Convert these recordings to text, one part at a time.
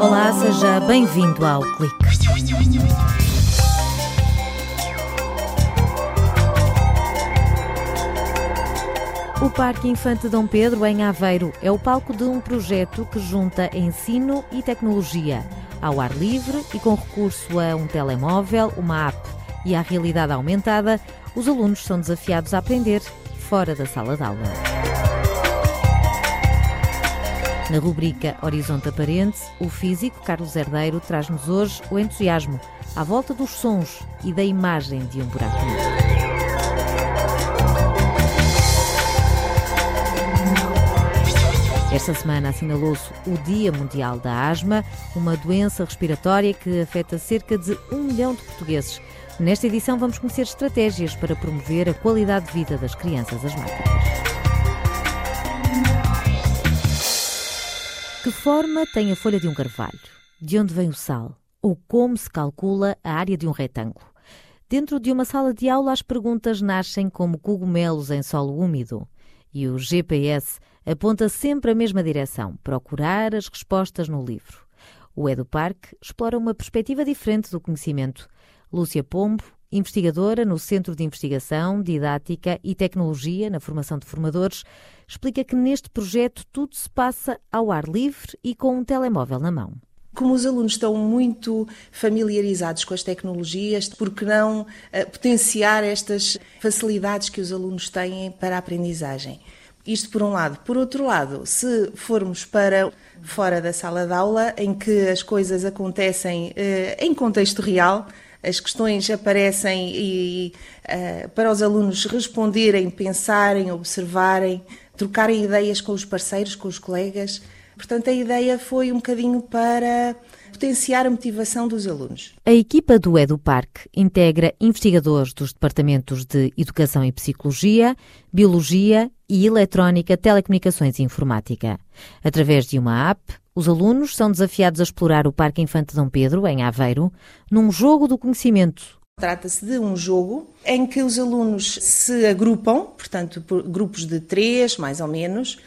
Olá, seja bem-vindo ao Clique. O Parque Infante Dom Pedro, em Aveiro, é o palco de um projeto que junta ensino e tecnologia ao ar livre e com recurso a um telemóvel, uma app e à realidade aumentada, os alunos são desafiados a aprender fora da sala de aula. Na rubrica Horizonte Aparente, o físico Carlos Herdeiro traz-nos hoje o entusiasmo à volta dos sons e da imagem de um buraco. Esta semana assinalou-se o Dia Mundial da Asma, uma doença respiratória que afeta cerca de um milhão de portugueses. Nesta edição vamos conhecer estratégias para promover a qualidade de vida das crianças asmáticas. Que forma tem a folha de um carvalho? De onde vem o sal? Ou como se calcula a área de um retângulo? Dentro de uma sala de aula, as perguntas nascem como cogumelos em solo úmido. E o GPS aponta sempre a mesma direção: procurar as respostas no livro. O EduParque explora uma perspectiva diferente do conhecimento. Lúcia Pombo, investigadora no Centro de Investigação, Didática e Tecnologia na Formação de Formadores, explica que neste projeto tudo se passa ao ar livre e com um telemóvel na mão. Como os alunos estão muito familiarizados com as tecnologias, por que não uh, potenciar estas facilidades que os alunos têm para a aprendizagem? Isto por um lado. Por outro lado, se formos para fora da sala de aula, em que as coisas acontecem uh, em contexto real, as questões aparecem e uh, para os alunos responderem, pensarem, observarem, trocarem ideias com os parceiros, com os colegas. Portanto, a ideia foi um bocadinho para potenciar a motivação dos alunos. A equipa do EduParque integra investigadores dos departamentos de Educação e Psicologia, Biologia e Eletrónica, Telecomunicações e Informática. Através de uma app, os alunos são desafiados a explorar o Parque Infante Dom Pedro, em Aveiro, num jogo do conhecimento. Trata-se de um jogo em que os alunos se agrupam, portanto, por grupos de três, mais ou menos,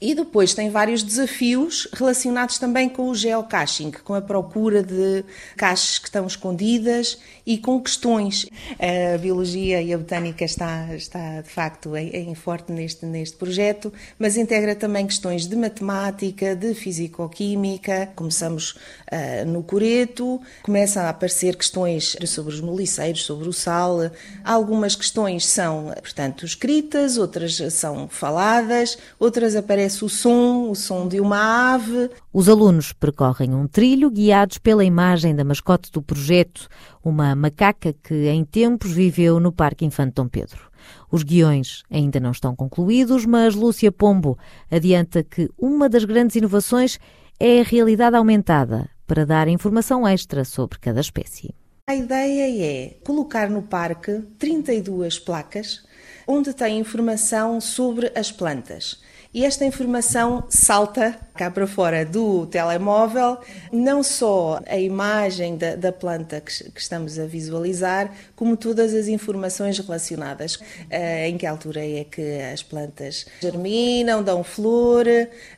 e depois tem vários desafios relacionados também com o geocaching, com a procura de caixas que estão escondidas e com questões. A biologia e a botânica está, está de facto em, forte neste, neste projeto, mas integra também questões de matemática, de fisicoquímica. Começamos uh, no Coreto, começam a aparecer questões sobre os moliceiros, sobre o sal. Algumas questões são, portanto, escritas, outras são faladas, outras aparecem o som, o som de uma ave. Os alunos percorrem um trilho guiados pela imagem da mascote do projeto, uma macaca que em tempos viveu no Parque Infante Dom Pedro. Os guiões ainda não estão concluídos, mas Lúcia Pombo adianta que uma das grandes inovações é a realidade aumentada para dar informação extra sobre cada espécie. A ideia é colocar no parque 32 placas onde tem informação sobre as plantas e esta informação salta cá para fora do telemóvel, não só a imagem da, da planta que, que, estamos a visualizar, como todas as informações relacionadas. Uh, em que altura é que as plantas germinam, dão flor.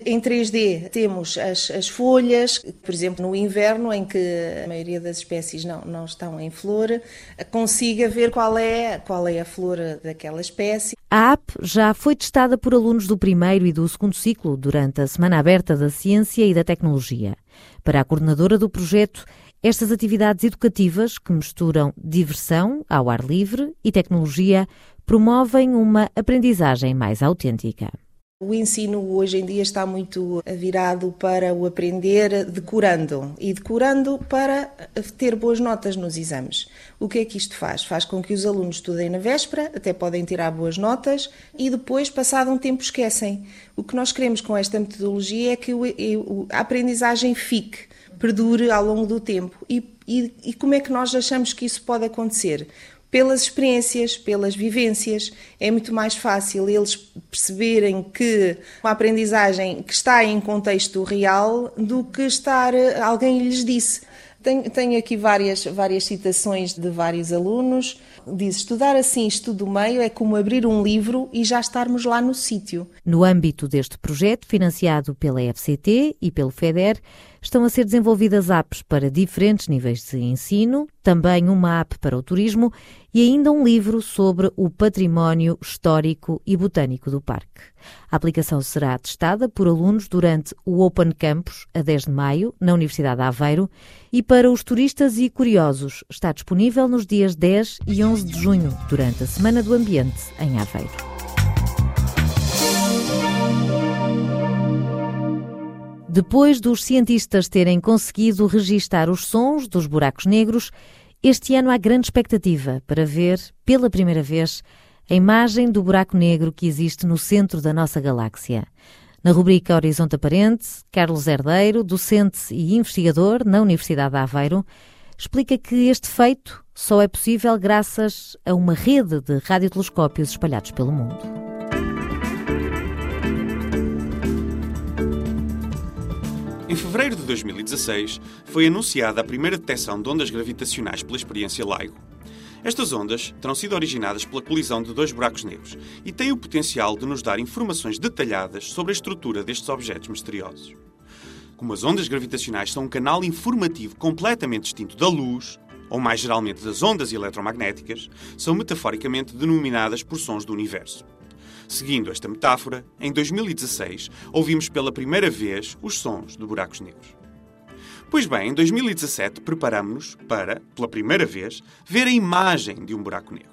Em 3D temos as, as folhas, por exemplo, no inverno, em que a maioria das espécies não, não estão em flor, consiga ver qual é, qual é a flor daquela espécie. A app já foi testada por alunos do primeiro e do segundo ciclo durante a Semana Aberta da Ciência e da Tecnologia. Para a coordenadora do projeto, estas atividades educativas, que misturam diversão ao ar livre e tecnologia, promovem uma aprendizagem mais autêntica. O ensino hoje em dia está muito virado para o aprender decorando e decorando para ter boas notas nos exames. O que é que isto faz? Faz com que os alunos estudem na véspera, até podem tirar boas notas e depois, passado um tempo, esquecem. O que nós queremos com esta metodologia é que a aprendizagem fique, perdure ao longo do tempo. E, e, e como é que nós achamos que isso pode acontecer? Pelas experiências, pelas vivências. É muito mais fácil eles perceberem que uma aprendizagem que está em contexto real do que estar alguém lhes disse. Tenho, tenho, aqui várias, várias citações de vários alunos. Diz: estudar assim, estudo do meio, é como abrir um livro e já estarmos lá no sítio. No âmbito deste projeto, financiado pela FCT e pelo FEDER, estão a ser desenvolvidas apps para diferentes níveis de ensino, também uma app para o turismo e ainda um livro sobre o património histórico e botânico do parque. A aplicação será testada por alunos durante o Open Campus, a 10 de maio, na Universidade de Aveiro, e para os turistas e curiosos está disponível nos dias 10 e 11 de junho, durante a Semana do Ambiente, em Aveiro. Depois dos cientistas terem conseguido registar os sons dos buracos negros, este ano há grande expectativa para ver, pela primeira vez, a imagem do buraco negro que existe no centro da nossa galáxia. Na rubrica Horizonte Aparente, Carlos Herdeiro, docente e investigador na Universidade de Aveiro, explica que este feito só é possível graças a uma rede de radiotelescópios espalhados pelo mundo. Em fevereiro de 2016, foi anunciada a primeira detecção de ondas gravitacionais pela experiência LIGO. Estas ondas terão sido originadas pela colisão de dois buracos negros e têm o potencial de nos dar informações detalhadas sobre a estrutura destes objetos misteriosos. Como as ondas gravitacionais são um canal informativo completamente distinto da luz, ou mais geralmente das ondas eletromagnéticas, são metaforicamente denominadas por sons do universo. Seguindo esta metáfora, em 2016 ouvimos pela primeira vez os sons de buracos negros. Pois bem, em 2017 preparamos-nos para, pela primeira vez, ver a imagem de um buraco negro.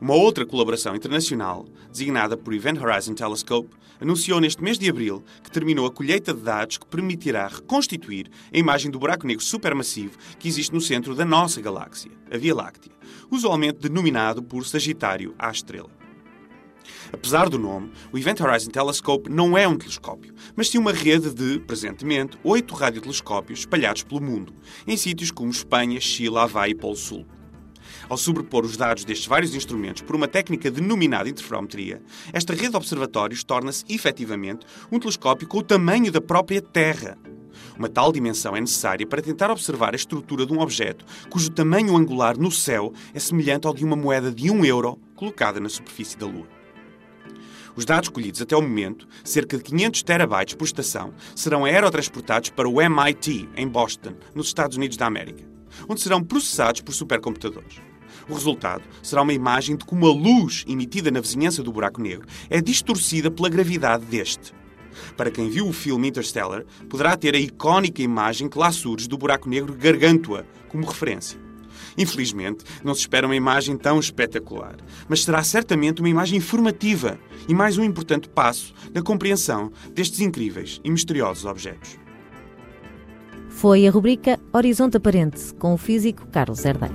Uma outra colaboração internacional, designada por Event Horizon Telescope, anunciou neste mês de abril que terminou a colheita de dados que permitirá reconstituir a imagem do buraco negro supermassivo que existe no centro da nossa galáxia, a Via Láctea, usualmente denominado por Sagitário A estrela. Apesar do nome, o Event Horizon Telescope não é um telescópio, mas sim uma rede de, presentemente, oito radiotelescópios espalhados pelo mundo, em sítios como Espanha, Chile, Havaí e Polo Sul. Ao sobrepor os dados destes vários instrumentos por uma técnica denominada interferometria, esta rede de observatórios torna-se, efetivamente, um telescópio com o tamanho da própria Terra. Uma tal dimensão é necessária para tentar observar a estrutura de um objeto cujo tamanho angular no céu é semelhante ao de uma moeda de um euro colocada na superfície da Lua. Os dados colhidos até o momento, cerca de 500 terabytes por estação, serão aerotransportados para o MIT, em Boston, nos Estados Unidos da América, onde serão processados por supercomputadores. O resultado será uma imagem de como a luz emitida na vizinhança do buraco negro é distorcida pela gravidade deste. Para quem viu o filme Interstellar, poderá ter a icónica imagem que lá surge do buraco negro Gargantua como referência. Infelizmente, não se espera uma imagem tão espetacular, mas será certamente uma imagem informativa e mais um importante passo na compreensão destes incríveis e misteriosos objetos. Foi a rubrica Horizonte Aparente com o físico Carlos Herdeiro.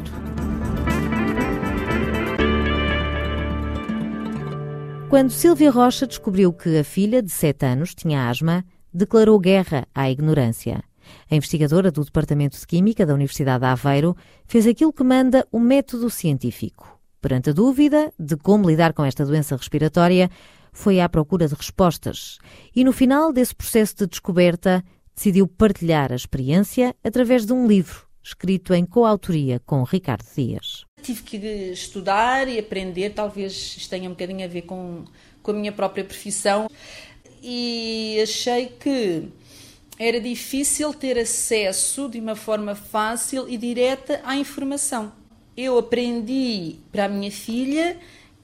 Quando Silvia Rocha descobriu que a filha, de 7 anos, tinha asma, declarou guerra à ignorância. A investigadora do Departamento de Química da Universidade de Aveiro fez aquilo que manda o método científico. Perante a dúvida de como lidar com esta doença respiratória, foi à procura de respostas e, no final desse processo de descoberta, decidiu partilhar a experiência através de um livro escrito em coautoria com Ricardo Dias. Tive que estudar e aprender, talvez isto tenha um bocadinho a ver com, com a minha própria profissão, e achei que era difícil ter acesso de uma forma fácil e direta à informação. Eu aprendi para a minha filha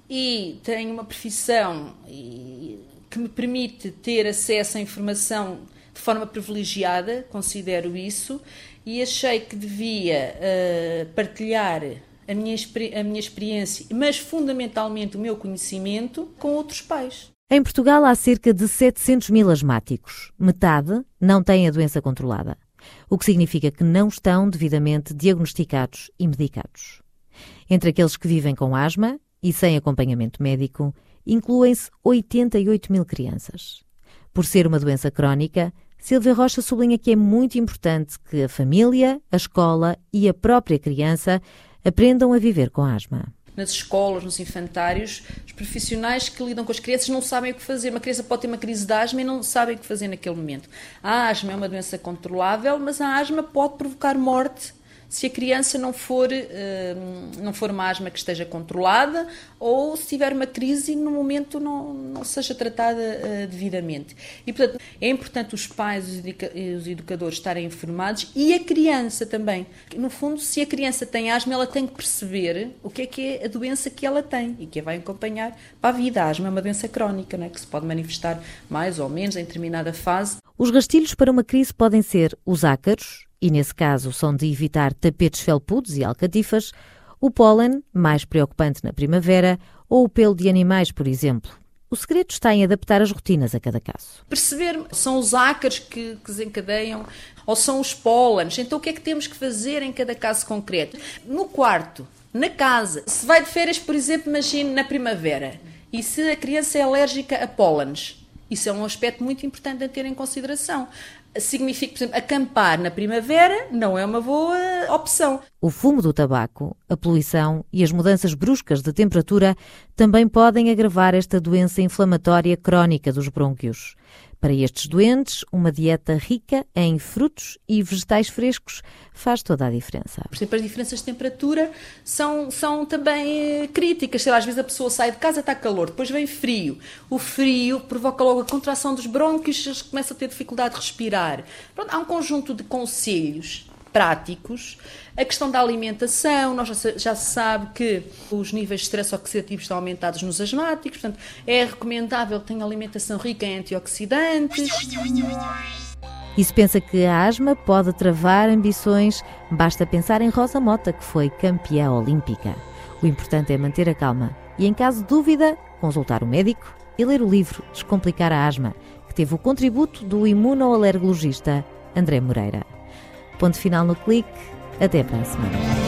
e tenho uma profissão que me permite ter acesso à informação de forma privilegiada, considero isso, e achei que devia uh, partilhar a minha, a minha experiência, mas fundamentalmente o meu conhecimento, com outros pais. Em Portugal há cerca de 700 mil asmáticos. Metade não tem a doença controlada, o que significa que não estão devidamente diagnosticados e medicados. Entre aqueles que vivem com asma e sem acompanhamento médico, incluem-se 88 mil crianças. Por ser uma doença crónica, Silvia Rocha sublinha que é muito importante que a família, a escola e a própria criança aprendam a viver com asma nas escolas, nos infantários, os profissionais que lidam com as crianças não sabem o que fazer. Uma criança pode ter uma crise de asma e não sabem o que fazer naquele momento. A asma é uma doença controlável, mas a asma pode provocar morte se a criança não for, não for uma asma que esteja controlada ou se tiver uma crise e no momento não, não seja tratada devidamente. E, portanto, é importante os pais e os educadores estarem informados e a criança também. No fundo, se a criança tem asma, ela tem que perceber o que é que é a doença que ela tem e que a vai acompanhar para a vida. A asma é uma doença crónica, não é? que se pode manifestar mais ou menos em determinada fase. Os gastilhos para uma crise podem ser os ácaros, e nesse caso são de evitar tapetes felpudos e alcatifas, o pólen, mais preocupante na primavera, ou o pelo de animais, por exemplo. O segredo está em adaptar as rotinas a cada caso. Perceber são os ácaros que, desencadeiam ou são os pólenes. Então o que é que temos que fazer em cada caso concreto? No quarto, na casa, se vai de férias, por exemplo, imagine na primavera, e se a criança é alérgica a pólenes, isso é um aspecto muito importante a ter em consideração significa, por exemplo, acampar na primavera não é uma boa opção. O fumo do tabaco, a poluição e as mudanças bruscas de temperatura também podem agravar esta doença inflamatória crónica dos brônquios. Para estes doentes, uma dieta rica em frutos e vegetais frescos faz toda a diferença. Por exemplo, as diferenças de temperatura são, são também eh, críticas. Sei lá, às vezes a pessoa sai de casa, está calor, depois vem frio. O frio provoca logo a contração dos brônquios, começa a ter dificuldade de respirar. Pronto, há um conjunto de conselhos práticos. A questão da alimentação, nós já, já se sabe que os níveis de stress oxidativo estão aumentados nos asmáticos, portanto, é recomendável que tenha alimentação rica em antioxidantes. E se pensa que a asma pode travar ambições, basta pensar em Rosa Mota, que foi campeã olímpica. O importante é manter a calma e, em caso de dúvida, consultar o médico e ler o livro Descomplicar a Asma, que teve o contributo do imunoalergologista André Moreira. Ponto final no clique. Até para a semana.